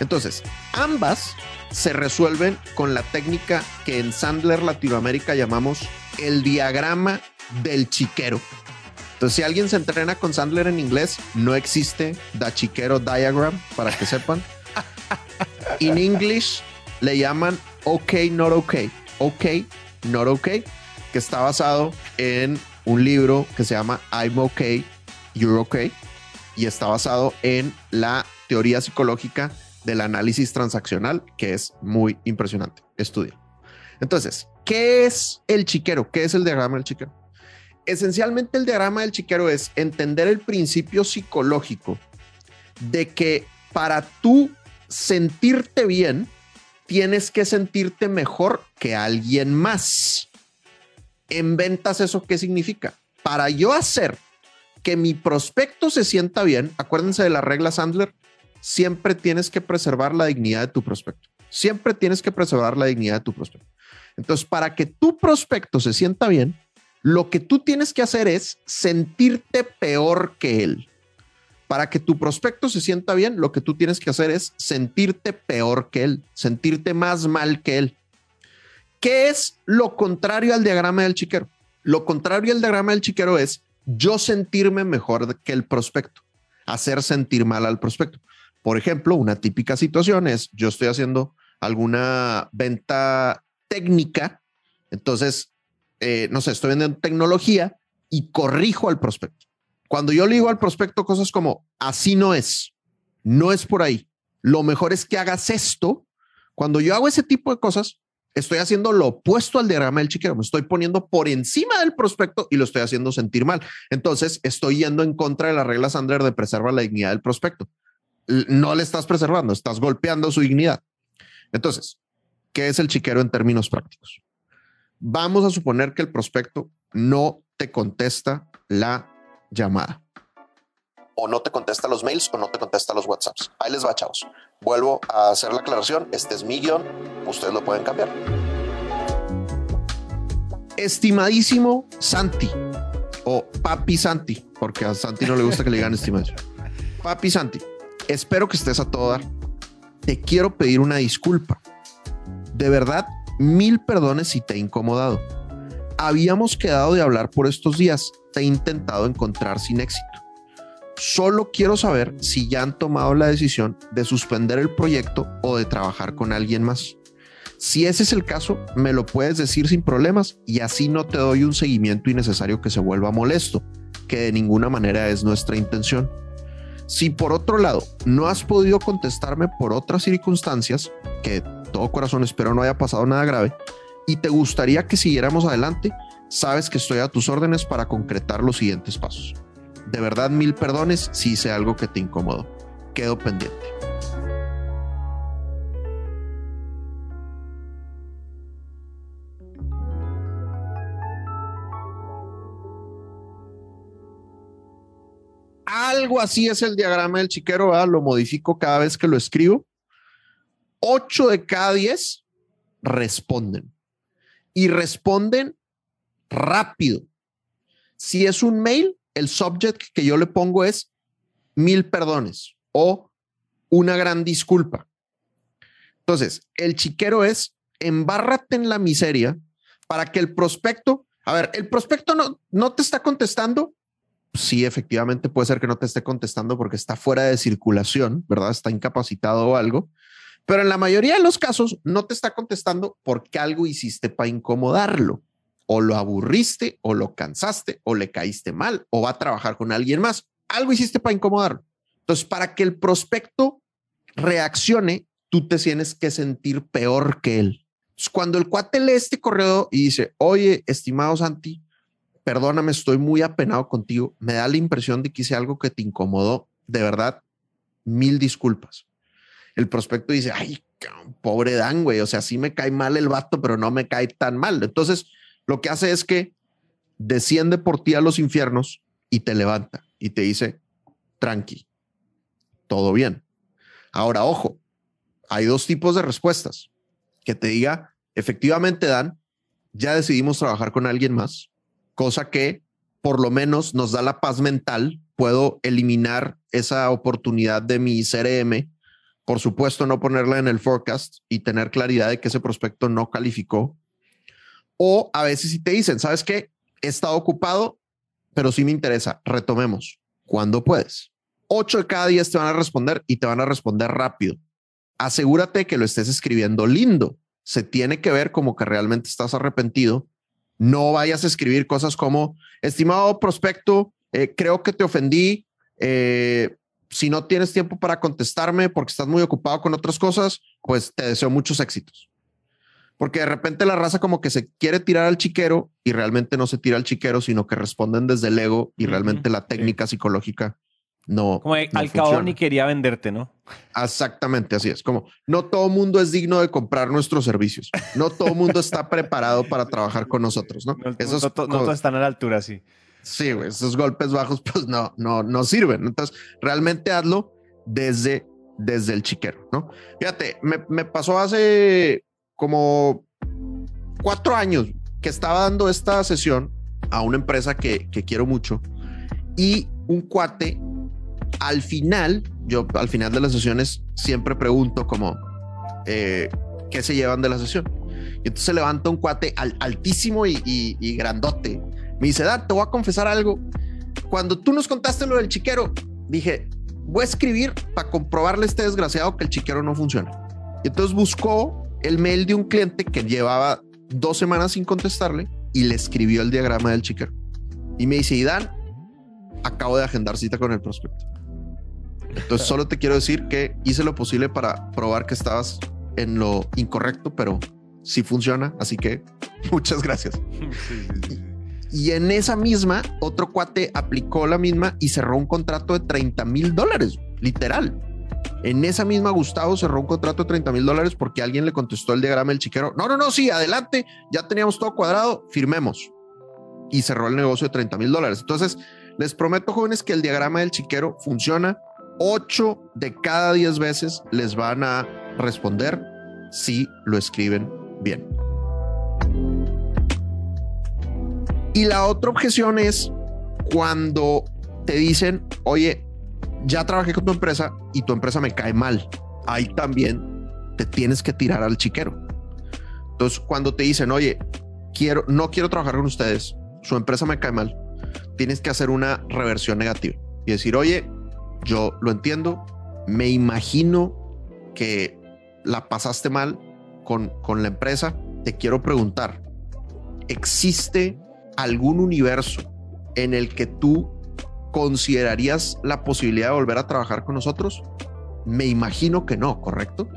Entonces, ambas se resuelven con la técnica que en Sandler Latinoamérica llamamos el diagrama del chiquero. Entonces, si alguien se entrena con Sandler en inglés, no existe Da Chiquero Diagram, para que sepan. En English le llaman OK, not OK. OK, not OK, que está basado en un libro que se llama I'm OK, You're OK, y está basado en la teoría psicológica del análisis transaccional, que es muy impresionante. Estudia. Entonces, ¿qué es el chiquero? ¿Qué es el diagrama del chiquero? Esencialmente el diagrama del chiquero es entender el principio psicológico de que para tú sentirte bien, tienes que sentirte mejor que alguien más. En ventas, ¿eso qué significa? Para yo hacer que mi prospecto se sienta bien, acuérdense de la regla Sandler, siempre tienes que preservar la dignidad de tu prospecto. Siempre tienes que preservar la dignidad de tu prospecto. Entonces, para que tu prospecto se sienta bien, lo que tú tienes que hacer es sentirte peor que él. Para que tu prospecto se sienta bien, lo que tú tienes que hacer es sentirte peor que él, sentirte más mal que él. ¿Qué es lo contrario al diagrama del chiquero? Lo contrario al diagrama del chiquero es yo sentirme mejor que el prospecto, hacer sentir mal al prospecto. Por ejemplo, una típica situación es yo estoy haciendo alguna venta técnica, entonces, eh, no sé, estoy vendiendo tecnología y corrijo al prospecto. Cuando yo le digo al prospecto cosas como, así no es, no es por ahí, lo mejor es que hagas esto, cuando yo hago ese tipo de cosas, estoy haciendo lo opuesto al diagrama del chiquero, me estoy poniendo por encima del prospecto y lo estoy haciendo sentir mal. Entonces, estoy yendo en contra de la regla Sandler de preservar la dignidad del prospecto. No le estás preservando, estás golpeando su dignidad. Entonces, ¿qué es el chiquero en términos prácticos? Vamos a suponer que el prospecto no te contesta la llamada. O no te contesta los mails o no te contesta los WhatsApps. Ahí les va, chavos. Vuelvo a hacer la aclaración. Este es mi guion. Ustedes lo pueden cambiar. Estimadísimo Santi o Papi Santi, porque a Santi no le gusta que le digan estimadísimo. Papi Santi, espero que estés a todo dar. Te quiero pedir una disculpa. De verdad, mil perdones si te he incomodado. Habíamos quedado de hablar por estos días. Te he intentado encontrar sin éxito. Solo quiero saber si ya han tomado la decisión de suspender el proyecto o de trabajar con alguien más. Si ese es el caso, me lo puedes decir sin problemas y así no te doy un seguimiento innecesario que se vuelva molesto, que de ninguna manera es nuestra intención. Si por otro lado no has podido contestarme por otras circunstancias, que todo corazón espero no haya pasado nada grave, y te gustaría que siguiéramos adelante, sabes que estoy a tus órdenes para concretar los siguientes pasos. De verdad, mil perdones si hice algo que te incomodó. Quedo pendiente. Algo así es el diagrama del chiquero, lo modifico cada vez que lo escribo. Ocho de cada diez responden y responden rápido. Si es un mail, el subject que yo le pongo es mil perdones o una gran disculpa. Entonces, el chiquero es embárrate en la miseria para que el prospecto, a ver, el prospecto no, no te está contestando. Sí, efectivamente puede ser que no te esté contestando porque está fuera de circulación, ¿verdad? Está incapacitado o algo. Pero en la mayoría de los casos no te está contestando porque algo hiciste para incomodarlo. O lo aburriste, o lo cansaste, o le caíste mal, o va a trabajar con alguien más. Algo hiciste para incomodarlo. Entonces, para que el prospecto reaccione, tú te tienes que sentir peor que él. cuando el cuate lee este correo y dice, oye, estimado Santi, perdóname, estoy muy apenado contigo, me da la impresión de que hice algo que te incomodó, de verdad, mil disculpas. El prospecto dice, ay, pobre Dan, güey, o sea, sí me cae mal el vato, pero no me cae tan mal. Entonces, lo que hace es que desciende por ti a los infiernos y te levanta y te dice, tranqui, todo bien. Ahora, ojo, hay dos tipos de respuestas. Que te diga, efectivamente, Dan, ya decidimos trabajar con alguien más, cosa que por lo menos nos da la paz mental. Puedo eliminar esa oportunidad de mi CRM. Por supuesto, no ponerla en el forecast y tener claridad de que ese prospecto no calificó. O a veces si te dicen, ¿sabes qué? He estado ocupado, pero sí me interesa. Retomemos. ¿Cuándo puedes? Ocho de cada diez te van a responder y te van a responder rápido. Asegúrate que lo estés escribiendo lindo. Se tiene que ver como que realmente estás arrepentido. No vayas a escribir cosas como, estimado prospecto, eh, creo que te ofendí. Eh, si no tienes tiempo para contestarme porque estás muy ocupado con otras cosas, pues te deseo muchos éxitos. Porque de repente la raza como que se quiere tirar al chiquero y realmente no se tira al chiquero, sino que responden desde el ego y realmente la técnica psicológica no. Como al cabo ni quería venderte, ¿no? Exactamente, así es. Como no todo mundo es digno de comprar nuestros servicios. No todo mundo está preparado para trabajar con nosotros, ¿no? No, Esos, no, todos están a la altura, sí. Sí, esos golpes bajos, pues no, no, no sirven. Entonces, realmente hazlo desde, desde el chiquero, ¿no? Fíjate, me, me pasó hace como cuatro años que estaba dando esta sesión a una empresa que, que quiero mucho y un cuate al final, yo al final de las sesiones siempre pregunto como, eh, ¿qué se llevan de la sesión? Y entonces se levanta un cuate altísimo y, y, grandote. Me dice, Dad, te voy a confesar algo. Cuando tú nos contaste lo del chiquero, dije, voy a escribir para comprobarle a este desgraciado que el chiquero no funciona. Y entonces buscó el mail de un cliente que llevaba dos semanas sin contestarle y le escribió el diagrama del chiquero. Y me dice, Dan, acabo de agendar cita con el prospecto. Entonces solo te quiero decir que hice lo posible para probar que estabas en lo incorrecto, pero sí funciona. Así que muchas gracias. Y, en esa misma, otro cuate aplicó la misma y cerró un contrato de 30 mil dólares, literal. En esa misma, Gustavo cerró un contrato de 30 mil dólares porque alguien le contestó el diagrama del chiquero. No, no, no, sí, adelante, ya teníamos todo cuadrado, firmemos. Y cerró el negocio de 30 mil dólares. Entonces, les prometo, jóvenes, que el diagrama del chiquero funciona. 8 de cada 10 veces les van a responder si lo escriben bien. Y la otra objeción es cuando te dicen, oye, ya trabajé con tu empresa y tu empresa me cae mal. Ahí también te tienes que tirar al chiquero. Entonces, cuando te dicen, oye, quiero, no quiero trabajar con ustedes, su empresa me cae mal, tienes que hacer una reversión negativa y decir, oye, yo lo entiendo, me imagino que la pasaste mal con, con la empresa, te quiero preguntar, ¿existe algún universo en el que tú considerarías la posibilidad de volver a trabajar con nosotros? Me imagino que no, ¿correcto?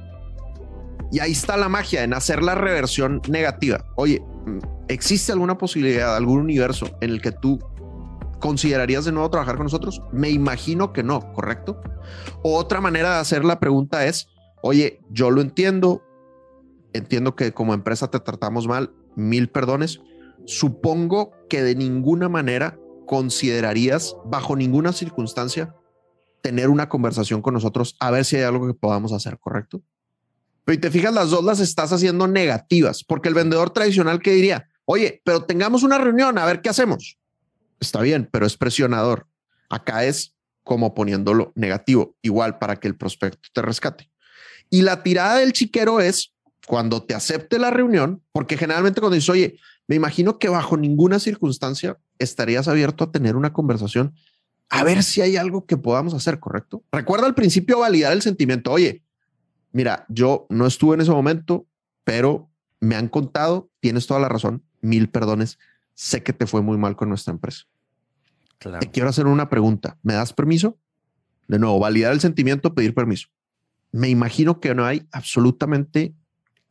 Y ahí está la magia en hacer la reversión negativa. Oye, ¿existe alguna posibilidad, algún universo en el que tú considerarías de nuevo trabajar con nosotros? Me imagino que no, ¿correcto? Otra manera de hacer la pregunta es, oye, yo lo entiendo, entiendo que como empresa te tratamos mal, mil perdones. Supongo que de ninguna manera considerarías, bajo ninguna circunstancia, tener una conversación con nosotros a ver si hay algo que podamos hacer, ¿correcto? Pero y te fijas, las dos las estás haciendo negativas, porque el vendedor tradicional que diría, oye, pero tengamos una reunión, a ver qué hacemos está bien, pero es presionador. Acá es como poniéndolo negativo, igual para que el prospecto te rescate. Y la tirada del chiquero es cuando te acepte la reunión, porque generalmente cuando dices, oye, me imagino que bajo ninguna circunstancia estarías abierto a tener una conversación, a ver si hay algo que podamos hacer, ¿correcto? Recuerda al principio validar el sentimiento, oye, mira, yo no estuve en ese momento, pero me han contado, tienes toda la razón, mil perdones, sé que te fue muy mal con nuestra empresa. Te quiero hacer una pregunta. ¿Me das permiso? De nuevo, validar el sentimiento, pedir permiso. Me imagino que no hay absolutamente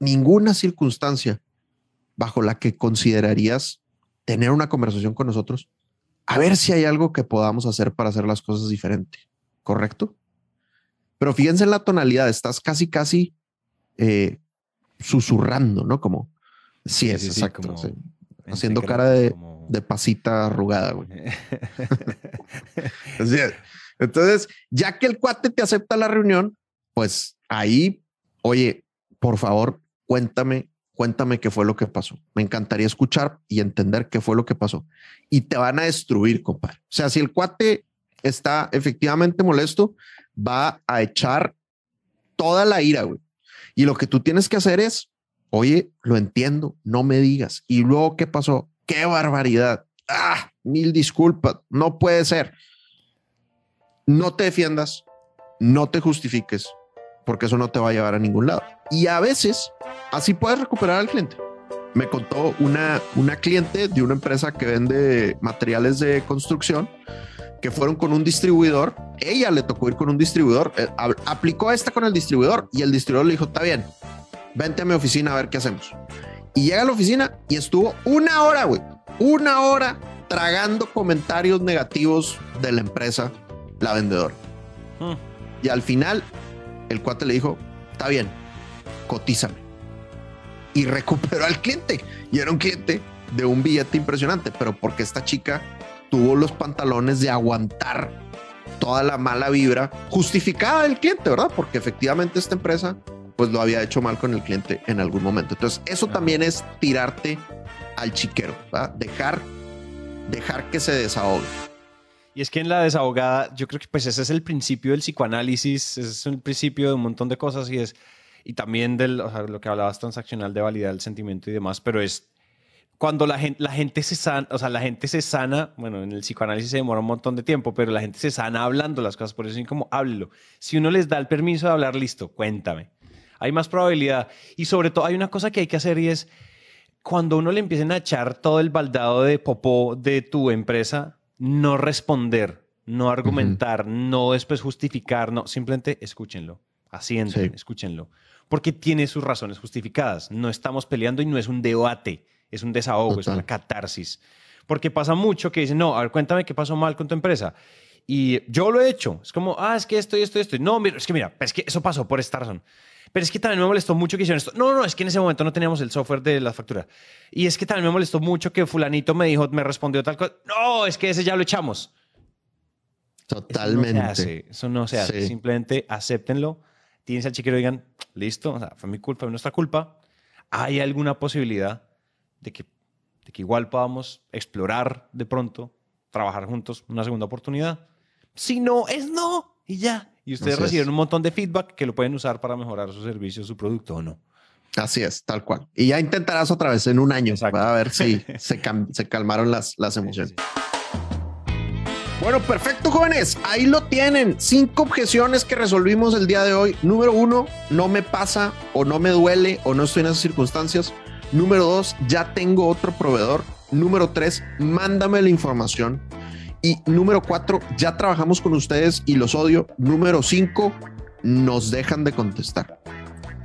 ninguna circunstancia bajo la que considerarías tener una conversación con nosotros, a ver si hay algo que podamos hacer para hacer las cosas diferente. ¿Correcto? Pero fíjense en la tonalidad, estás casi, casi eh, susurrando, ¿no? Como, sí, es exacto haciendo cara de, pasita arrugada, güey. Entonces, ya que el cuate te acepta la reunión, pues ahí, oye, por favor, cuéntame, cuéntame qué fue lo que pasó. Me encantaría escuchar y entender qué fue lo que pasó. Y te van a destruir, compadre. O sea, si el cuate está efectivamente molesto, va a echar toda la ira, güey. Y lo que tú tienes que hacer es Oye, lo entiendo, no me digas. Y luego, ¿qué pasó? ¡Qué barbaridad! ¡Ah! mil disculpas, no puede ser. No te defiendas, no te justifiques, porque eso no te va a llevar a ningún lado. Y a veces así puedes recuperar al cliente. Me contó una, una cliente de una empresa que vende materiales de construcción que fueron con un distribuidor. Ella le tocó ir con un distribuidor, eh, aplicó esta con el distribuidor y el distribuidor le dijo, está bien, vente a mi oficina a ver qué hacemos. Y llega a la oficina y estuvo una hora, güey, una hora tragando comentarios negativos de la empresa, la vendedora. Hmm. Y al final, el cuate le dijo, está bien, cotízame. Y recuperó al cliente. Y era un cliente de un billete impresionante, pero porque esta chica tuvo los pantalones de aguantar toda la mala vibra justificada del cliente, ¿verdad? Porque efectivamente esta empresa pues lo había hecho mal con el cliente en algún momento. Entonces, eso también es tirarte al chiquero, ¿verdad? Dejar, dejar que se desahogue. Y es que en la desahogada, yo creo que pues ese es el principio del psicoanálisis, ese es el principio de un montón de cosas y es, y también del, o sea, lo que hablabas transaccional de validar el sentimiento y demás, pero es cuando la gente, la gente se sana, o sea, la gente se sana, bueno, en el psicoanálisis se demora un montón de tiempo, pero la gente se sana hablando las cosas, por eso es como háblelo. Si uno les da el permiso de hablar, listo, cuéntame. Hay más probabilidad. Y sobre todo, hay una cosa que hay que hacer y es cuando uno le empiecen a echar todo el baldado de popó de tu empresa, no responder, no argumentar, no después justificar, no, simplemente escúchenlo, asienten, escúchenlo, porque tiene sus razones justificadas. No estamos peleando y no es un debate es un desahogo, es una catarsis. Porque pasa mucho que dicen, no, a ver, cuéntame qué pasó mal con tu empresa. Y yo lo he hecho. Es como, ah, es que esto y esto y esto. No, mira, es que mira, es que eso pasó por esta razón. Pero es que también me molestó mucho que hicieron esto. No, no, es que en ese momento no teníamos el software de la factura. Y es que también me molestó mucho que fulanito me dijo, me respondió tal cosa. No, es que ese ya lo echamos. Totalmente. Eso no se hace. Simplemente acéptenlo. Tienes al chiquero y digan, listo, o sea, fue mi culpa, fue nuestra culpa. ¿Hay alguna posibilidad de que, de que igual podamos explorar de pronto, trabajar juntos, una segunda oportunidad. Si no, es no, y ya. Y ustedes reciben un montón de feedback que lo pueden usar para mejorar su servicio, su producto o no. Así es, tal cual. Y ya intentarás otra vez en un año para ver si se, se, calmaron las, las emociones. Bueno, perfecto, jóvenes. Ahí lo tienen. Cinco objeciones que resolvimos el día de hoy. Número uno, no me pasa o no me duele o no estoy en esas circunstancias. Número dos, ya tengo otro proveedor. Número tres, mándame la información. Y número cuatro, ya trabajamos con ustedes y los odio. Número cinco, nos dejan de contestar.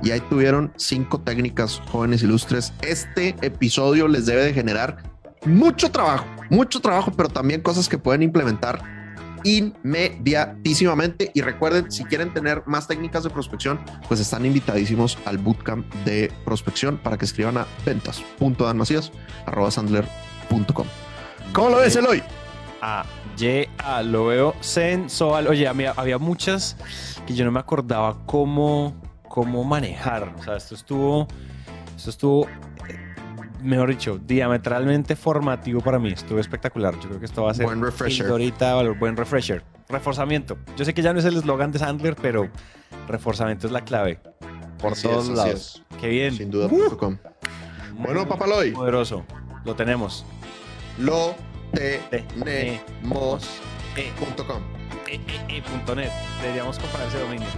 Y ahí tuvieron cinco técnicas, jóvenes ilustres. Este episodio les debe de generar mucho trabajo, mucho trabajo, pero también cosas que pueden implementar inmediatísimamente. Y recuerden, si quieren tener más técnicas de prospección, pues están invitadísimos al bootcamp de prospección para que escriban a ventas.danmacías.com. ¿Cómo lo ves, Eloy? Ah, yeah, lo veo sensual. Oye, había, había muchas que yo no me acordaba cómo, cómo manejar. O sea, esto estuvo, esto estuvo mejor dicho, diametralmente formativo para mí. Estuvo espectacular. Yo creo que esto va a ser buen refresher. ahorita, buen refresher. Reforzamiento. Yo sé que ya no es el eslogan de Sandler, pero reforzamiento es la clave. Por todos lados. Qué bien. Sin duda. Uh. Bueno, Papaloy. Poderoso. Lo tenemos. Lo tenemos. E, e, e, net. Deberíamos comprar ese dominio.